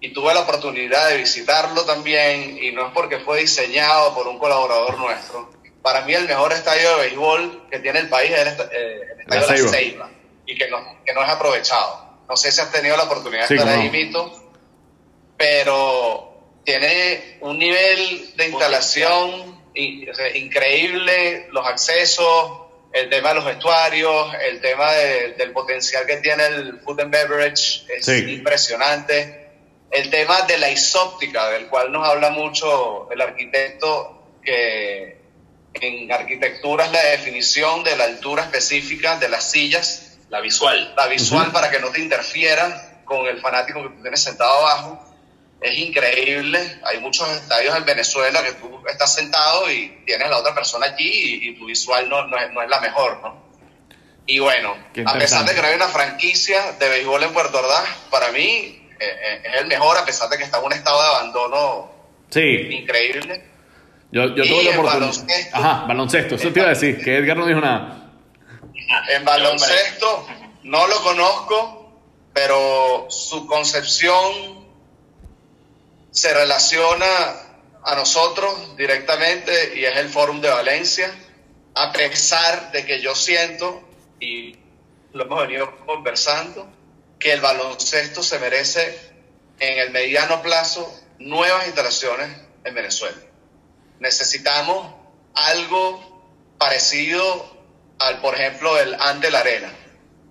y tuve la oportunidad de visitarlo también y no es porque fue diseñado por un colaborador nuestro. Para mí el mejor estadio de béisbol que tiene el país es el, est eh, el estadio la de la Ceiba y que no, que no es aprovechado. No sé si has tenido la oportunidad de sí, estar ahí, Mito, pero tiene un nivel de instalación increíble, los accesos, el tema de los vestuarios, el tema de, del potencial que tiene el food and beverage es sí. impresionante el tema de la isóptica, del cual nos habla mucho el arquitecto, que en arquitectura es la definición de la altura específica de las sillas.
La visual.
La visual uh -huh. para que no te interfiera con el fanático que tú tienes sentado abajo. Es increíble. Hay muchos estadios en Venezuela que tú estás sentado y tienes a la otra persona allí y, y tu visual no, no, es, no, es, la mejor, ¿no? Y bueno, a pesar de que no hay una franquicia de béisbol en Puerto Ordaz, para mí eh, es el mejor a pesar de que está en un estado de abandono
sí.
increíble.
Yo, yo tuve la oportunidad. Baloncesto, Ajá, baloncesto, eso te iba a decir, que Edgar no dijo nada.
En baloncesto no lo conozco, pero su concepción se relaciona a nosotros directamente y es el Fórum de Valencia, a pesar de que yo siento, y lo hemos venido conversando, que el baloncesto se merece en el mediano plazo nuevas instalaciones en Venezuela. Necesitamos algo parecido al, por ejemplo, el Ante la Arena,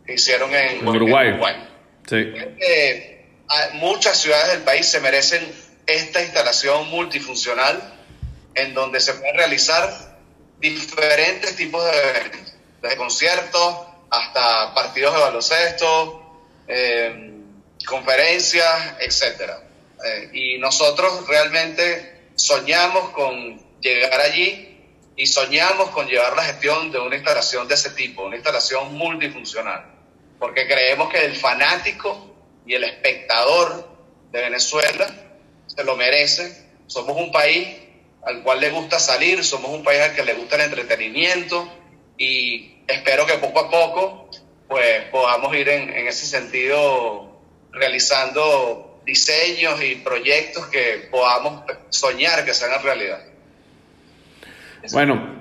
que hicieron en,
Uruguay.
Sí. muchas ciudades del país se merecen esta instalación multifuncional en donde se pueden realizar diferentes tipos de eventos, desde conciertos hasta partidos de baloncesto, eh, conferencias, etc. Eh, y nosotros realmente soñamos con llegar allí y soñamos con llevar la gestión de una instalación de ese tipo, una instalación multifuncional, porque creemos que el fanático y el espectador de Venezuela se lo merece. Somos un país al cual le gusta salir, somos un país al que le gusta el entretenimiento y espero que poco a poco pues podamos ir en, en ese sentido realizando diseños y proyectos que podamos soñar que sean realidad.
Bueno,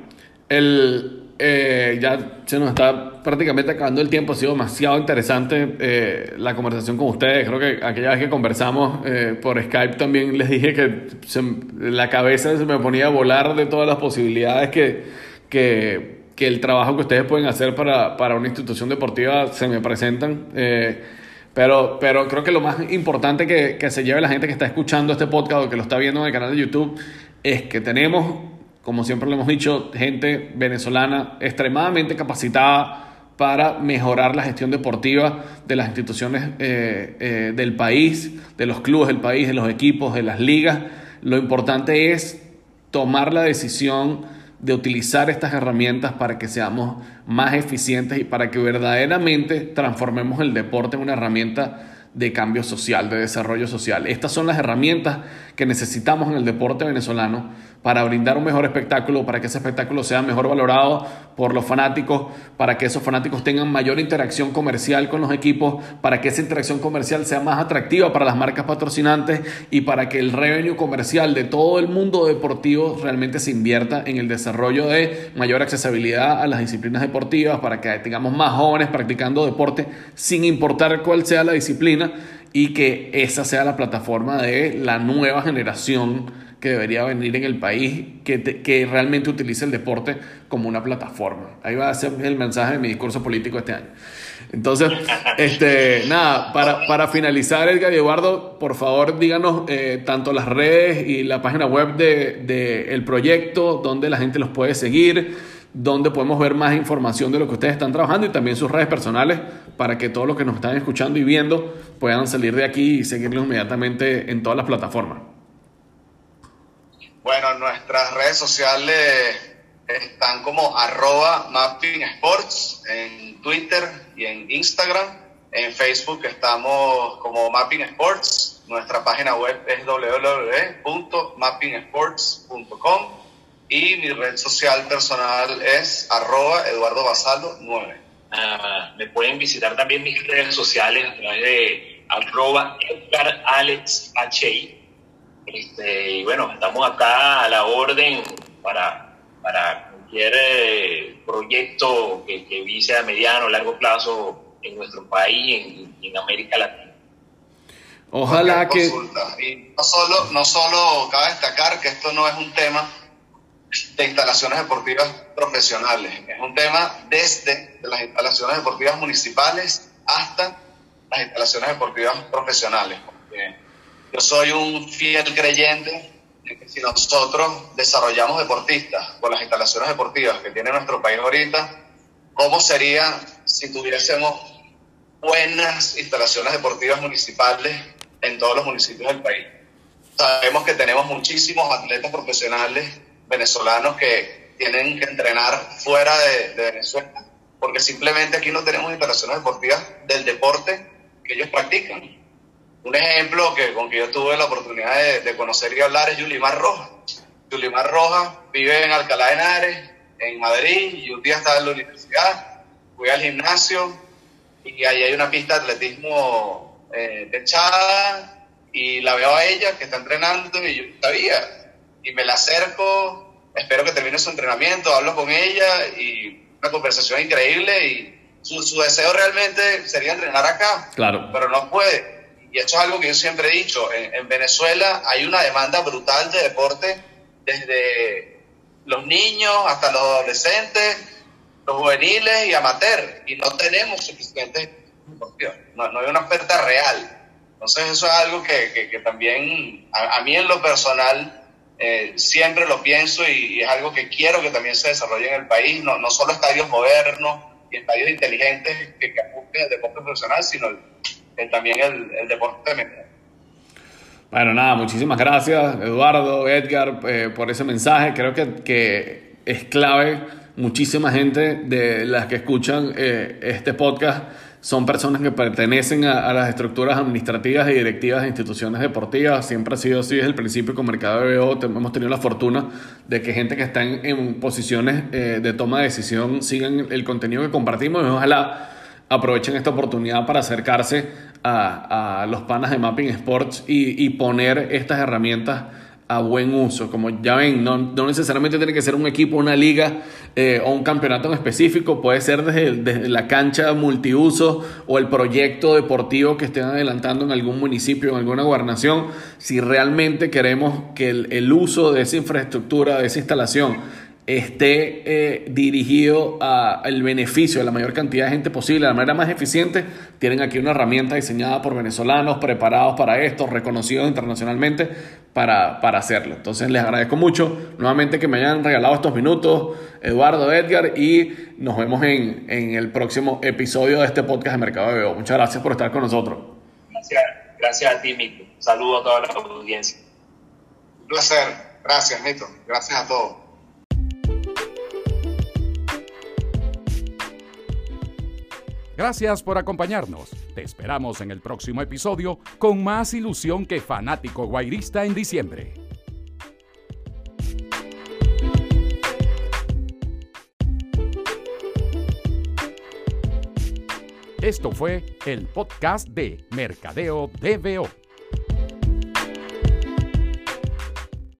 el, eh, ya se nos está prácticamente acabando el tiempo. Ha sido demasiado interesante eh, la conversación con ustedes. Creo que aquella vez que conversamos eh, por Skype también les dije que la cabeza se me ponía a volar de todas las posibilidades que, que, que el trabajo que ustedes pueden hacer para, para una institución deportiva se me presentan. Pero, pero creo que lo más importante que, que, se lleve la gente que está escuchando este podcast o que lo está viendo en el canal de YouTube es que tenemos como siempre lo hemos dicho, gente venezolana extremadamente capacitada para mejorar la gestión deportiva de las instituciones eh, eh, del país, de los clubes del país, de los equipos, de las ligas. Lo importante es tomar la decisión de utilizar estas herramientas para que seamos más eficientes y para que verdaderamente transformemos el deporte en una herramienta de cambio social, de desarrollo social. Estas son las herramientas que necesitamos en el deporte venezolano para brindar un mejor espectáculo, para que ese espectáculo sea mejor valorado por los fanáticos, para que esos fanáticos tengan mayor interacción comercial con los equipos, para que esa interacción comercial sea más atractiva para las marcas patrocinantes y para que el revenue comercial de todo el mundo deportivo realmente se invierta en el desarrollo de mayor accesibilidad a las disciplinas deportivas, para que tengamos más jóvenes practicando deporte sin importar cuál sea la disciplina y que esa sea la plataforma de la nueva generación que debería venir en el país, que, que realmente utilice el deporte como una plataforma. Ahí va a ser el mensaje de mi discurso político este año. Entonces, este, nada, para, para finalizar, Edgar y Eduardo, por favor díganos eh, tanto las redes y la página web del de, el proyecto, donde la gente los puede seguir, donde podemos ver más información de lo que ustedes están trabajando y también sus redes personales para que todos los que nos están escuchando y viendo puedan salir de aquí y seguirlos inmediatamente en todas las plataformas.
Bueno, nuestras redes sociales están como arroba mapping sports en Twitter y en Instagram. En Facebook estamos como Mapping Sports. Nuestra página web es www.mappingsports.com y mi red social personal es arroba Eduardo Basaldo 9.
Ah, me pueden visitar también mis redes sociales a través de arroba Edgar Alex este, y bueno, estamos acá a la orden para, para cualquier eh, proyecto que, que vise a mediano o largo plazo en nuestro país y en, América Latina.
Ojalá que...
Y no solo, no solo cabe destacar que esto no es un tema de instalaciones deportivas profesionales, es un tema desde las instalaciones deportivas municipales hasta las instalaciones deportivas profesionales. Yo soy un fiel creyente de que si nosotros desarrollamos deportistas con las instalaciones deportivas que tiene nuestro país ahorita, ¿cómo sería si tuviésemos buenas instalaciones deportivas municipales en todos los municipios del país? Sabemos que tenemos muchísimos atletas profesionales venezolanos que tienen que entrenar fuera de, de Venezuela, porque simplemente aquí no tenemos instalaciones deportivas del deporte que ellos practican. Un ejemplo que, con que yo tuve la oportunidad de, conocer y hablar es Yulimar Roja. Yulimar Roja vive en Alcalá de Henares, en Madrid, y un día estaba en la universidad, fui al gimnasio y ahí hay una pista de atletismo eh, techada y la veo a ella que está entrenando y yo sabía y me la acerco, espero que termine su entrenamiento, hablo con ella y una conversación increíble y su, su deseo realmente sería entrenar acá,
claro.
pero no puede. Y esto es algo que yo siempre he dicho, en, en Venezuela hay una demanda brutal de deporte desde los niños hasta los adolescentes, los juveniles y amateur, y no tenemos suficientes no, no hay una oferta real. Entonces eso es algo que, que, también a, mí en lo personal eh, siempre lo pienso y, es algo que quiero que también se desarrolle en el país, no, no solo estadios modernos y estadios inteligentes que, que el deporte profesional, sino también el, el deporte.
Bueno, nada, muchísimas gracias Eduardo, Edgar, eh, por ese mensaje. Creo que, que, es clave. Muchísima gente de las que escuchan eh, este podcast son personas que pertenecen a, las estructuras administrativas y directivas de instituciones deportivas. Siempre ha sido así desde el principio con Mercado de BO. Hemos tenido la fortuna de que gente que está en, posiciones eh, de toma de decisión sigan el contenido que compartimos y ojalá aprovechen esta oportunidad para acercarse a, los panas de Mapping Sports y, poner estas herramientas a buen uso. Como ya ven, no, necesariamente tiene que ser un equipo, una liga eh, o un campeonato en específico, puede ser desde, la cancha multiuso o el proyecto deportivo que estén adelantando en algún municipio, en alguna gobernación. Si realmente queremos que el, el uso de esa infraestructura, de esa instalación, esté eh, dirigido al beneficio de la mayor cantidad de gente posible, de la manera más eficiente, tienen aquí una herramienta diseñada por venezolanos, preparados para esto, reconocidos internacionalmente para, para hacerlo. Entonces les agradezco mucho nuevamente que me hayan regalado estos minutos, Eduardo, Edgar, y nos vemos en, en el próximo episodio de este podcast de Mercado de Muchas gracias por estar con nosotros.
Gracias, gracias a ti, Mito. Saludo a toda la audiencia.
Un placer. Gracias, Mito. Gracias a todos.
Gracias por acompañarnos. Te esperamos en el próximo episodio con más ilusión que fanático guairista en diciembre. Esto fue el podcast de Mercadeo DBO